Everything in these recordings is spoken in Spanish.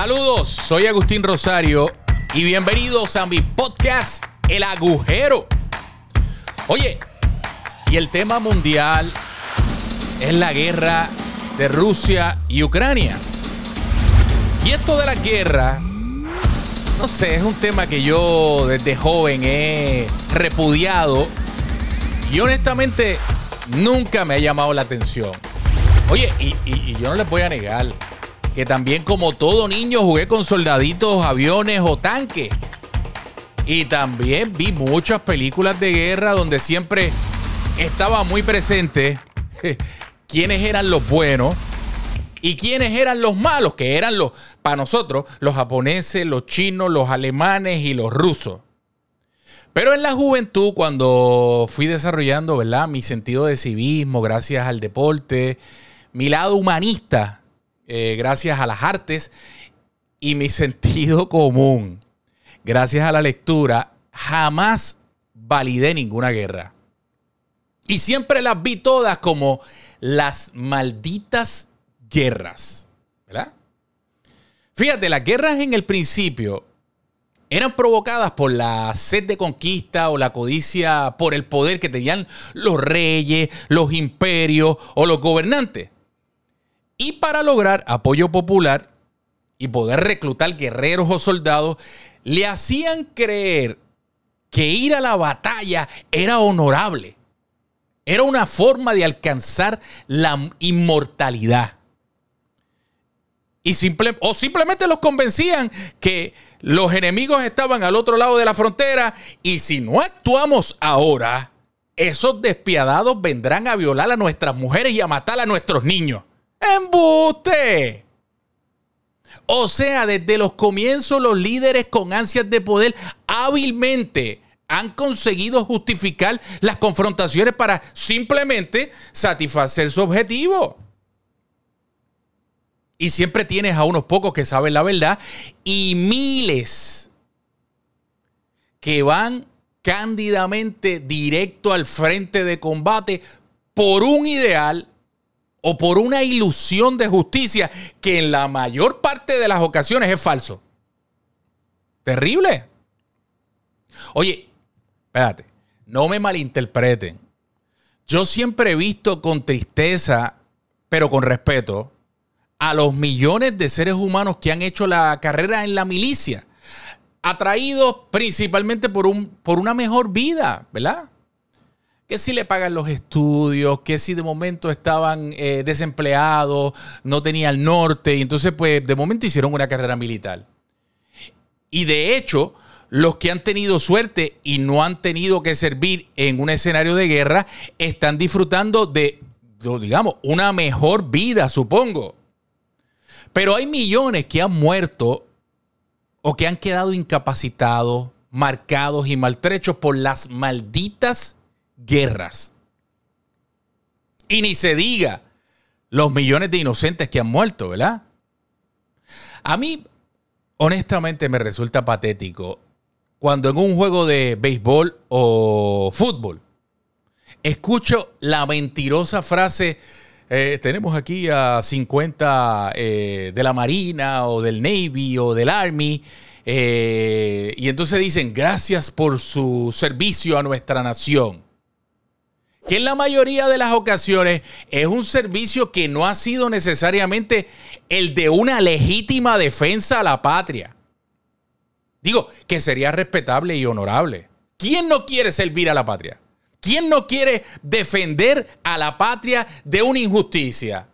Saludos, soy Agustín Rosario y bienvenidos a mi podcast El Agujero. Oye, y el tema mundial es la guerra de Rusia y Ucrania. Y esto de la guerra, no sé, es un tema que yo desde joven he repudiado y honestamente nunca me ha llamado la atención. Oye, y, yo no les voy a negar que también como todo niño jugué con soldaditos, aviones o tanques. Y también vi muchas películas de guerra donde siempre estaba muy presente quiénes eran los buenos y quiénes eran los malos, que eran los, para nosotros, los japoneses, los chinos, los alemanes y los rusos. Pero en la juventud, cuando fui desarrollando, ¿verdad? Mi sentido de civismo, gracias al deporte, mi lado humanista, eh, gracias a las artes y mi sentido común, gracias a la lectura, jamás validé ninguna guerra. Y siempre las vi todas como las malditas guerras. ¿Verdad? Fíjate, las guerras en el principio eran provocadas por la sed de conquista o la codicia por el poder que tenían los reyes, los imperios o los gobernantes. Y para lograr apoyo popular y poder reclutar guerreros o soldados, le hacían creer que ir a la batalla era honorable. Era una forma de alcanzar la inmortalidad. Y simple, o simplemente los convencían que los enemigos estaban al otro lado de la frontera y si no actuamos ahora, esos despiadados vendrán a violar a nuestras mujeres y a matar a nuestros niños. ¡Embuste! O sea, desde los comienzos los líderes con ansias de poder hábilmente han conseguido justificar las confrontaciones para simplemente satisfacer su objetivo. Y siempre tienes a unos pocos que saben la verdad y miles que van cándidamente directo al frente de combate por un ideal o por una ilusión de justicia que en la mayor parte de las ocasiones es falso. Terrible. Oye, espérate, no me malinterpreten. Yo siempre he visto con tristeza, pero con respeto, a los millones de seres humanos que han hecho la carrera en la milicia, atraídos principalmente por, un, por una mejor vida, ¿verdad? Que si le pagan los estudios, que si de momento estaban eh, desempleados, no tenían norte, y entonces pues de momento hicieron una carrera militar. Y de hecho, los que han tenido suerte y no han tenido que servir en un escenario de guerra, están disfrutando de, digamos, una mejor vida, supongo. Pero hay millones que han muerto o que han quedado incapacitados, marcados y maltrechos por las malditas guerras. Y ni se diga los millones de inocentes que han muerto, ¿verdad? A mí, honestamente, me resulta patético cuando en un juego de béisbol o fútbol escucho la mentirosa frase, eh, tenemos aquí a 50 eh, de la Marina o del Navy o del Army, eh, y entonces dicen, gracias por su servicio a nuestra nación que en la mayoría de las ocasiones es un servicio que no ha sido necesariamente el de una legítima defensa a la patria. Digo, que sería respetable y honorable. ¿Quién no quiere servir a la patria? ¿Quién no quiere defender a la patria de una injusticia?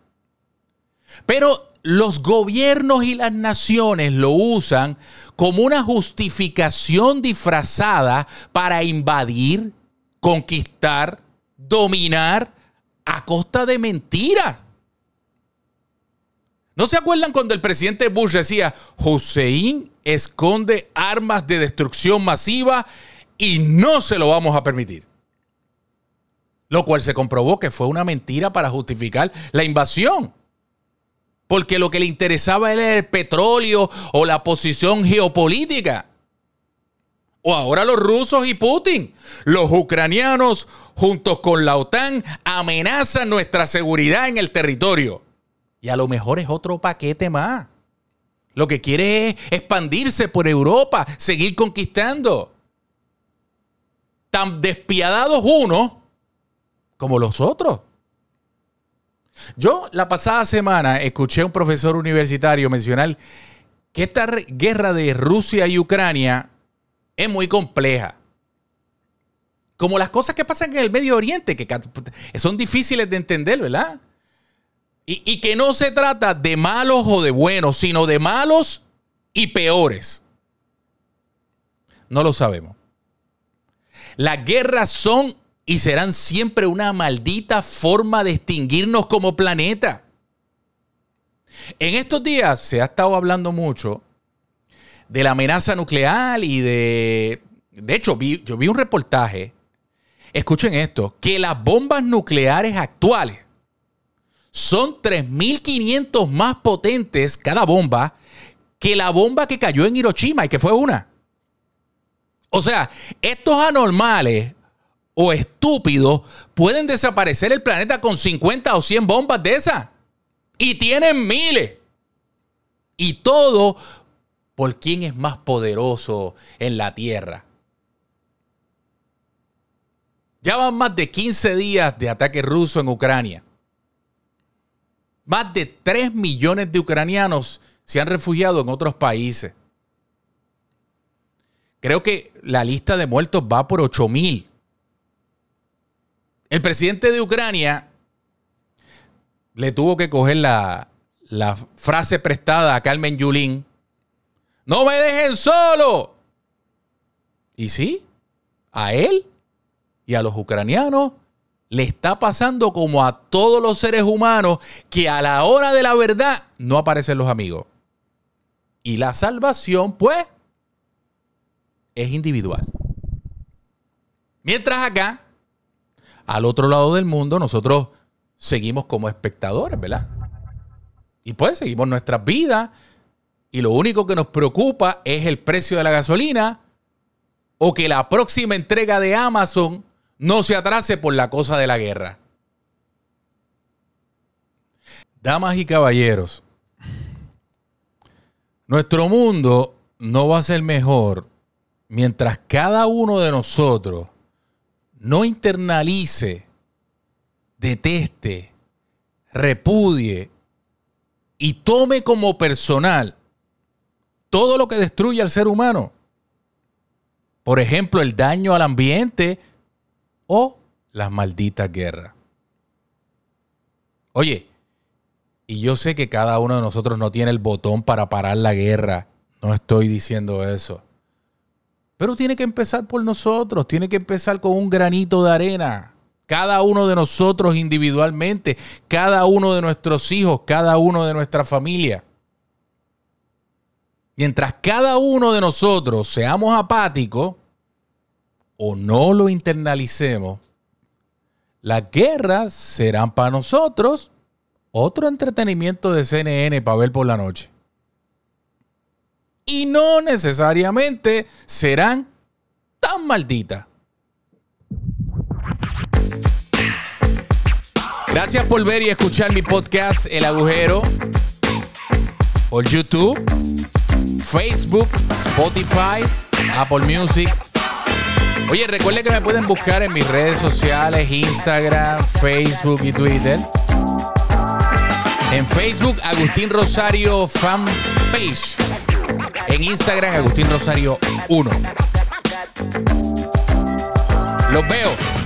Pero los gobiernos y las naciones lo usan como una justificación disfrazada para invadir, conquistar, dominar a costa de mentiras. ¿No se acuerdan cuando el presidente Bush decía, Hussein esconde armas de destrucción masiva y no se lo vamos a permitir? Lo cual se comprobó que fue una mentira para justificar la invasión. Porque lo que le interesaba era el petróleo o la posición geopolítica o ahora los rusos y Putin. Los ucranianos, juntos con la OTAN, amenazan nuestra seguridad en el territorio. Y a lo mejor es otro paquete más. Lo que quiere es expandirse por Europa, seguir conquistando. Tan despiadados unos como los otros. Yo la pasada semana escuché a un profesor universitario mencionar que esta guerra de Rusia y Ucrania es muy compleja. Como las cosas que pasan en el Medio Oriente, que son difíciles de entender, ¿verdad? Y, y que no se trata de malos o de buenos, sino de malos y peores. No lo sabemos. Las guerras son y serán siempre una maldita forma de extinguirnos como planeta. En estos días se ha estado hablando mucho de la amenaza nuclear y de... De hecho, yo vi un reportaje, escuchen esto, que las bombas nucleares actuales son 3.500 más potentes cada bomba que la bomba que cayó en Hiroshima y que fue una. O sea, estos anormales o estúpidos pueden desaparecer el planeta con 50 o 100 bombas de esas. Y tienen miles. Y todo por quién es más poderoso en la Tierra. Ya van más de 15 días de ataque ruso en Ucrania. Más de 3 millones de ucranianos se han refugiado en otros países. Creo que la lista de muertos va por 8 mil. El presidente de Ucrania le tuvo que coger la, frase prestada a Carmen Yulín. No me dejen solo. Y sí, a él y a los ucranianos le está pasando como a todos los seres humanos que a la hora de la verdad no aparecen los amigos. Y la salvación, pues, es individual. Mientras acá, al otro lado del mundo, nosotros seguimos como espectadores, ¿verdad? Y pues seguimos nuestras vidas y lo único que nos preocupa es el precio de la gasolina o que la próxima entrega de Amazon no se atrase por la cosa de la guerra. Damas y caballeros, nuestro mundo no va a ser mejor mientras cada uno de nosotros no internalice, deteste, repudie y tome como personal todo lo que destruye al ser humano. Por ejemplo, el daño al ambiente o las malditas guerras. Oye, y yo sé que cada uno de nosotros no tiene el botón para parar la guerra. No estoy diciendo eso. Pero tiene que empezar por nosotros, tiene que empezar con un granito de arena. Cada uno de nosotros individualmente, cada uno de nuestros hijos, cada uno de nuestra familia. Mientras cada uno de nosotros seamos apáticos o no lo internalicemos, las guerras serán para nosotros otro entretenimiento de CNN para ver por la noche y no necesariamente serán tan malditas. Gracias por ver y escuchar mi podcast El Agujero por YouTube, Facebook, Spotify, Apple Music. Oye, recuerden que me pueden buscar en mis redes sociales, Instagram, Facebook y Twitter. En Facebook, Agustín Rosario Fanpage. En Instagram, Agustín Rosario 1. Los veo.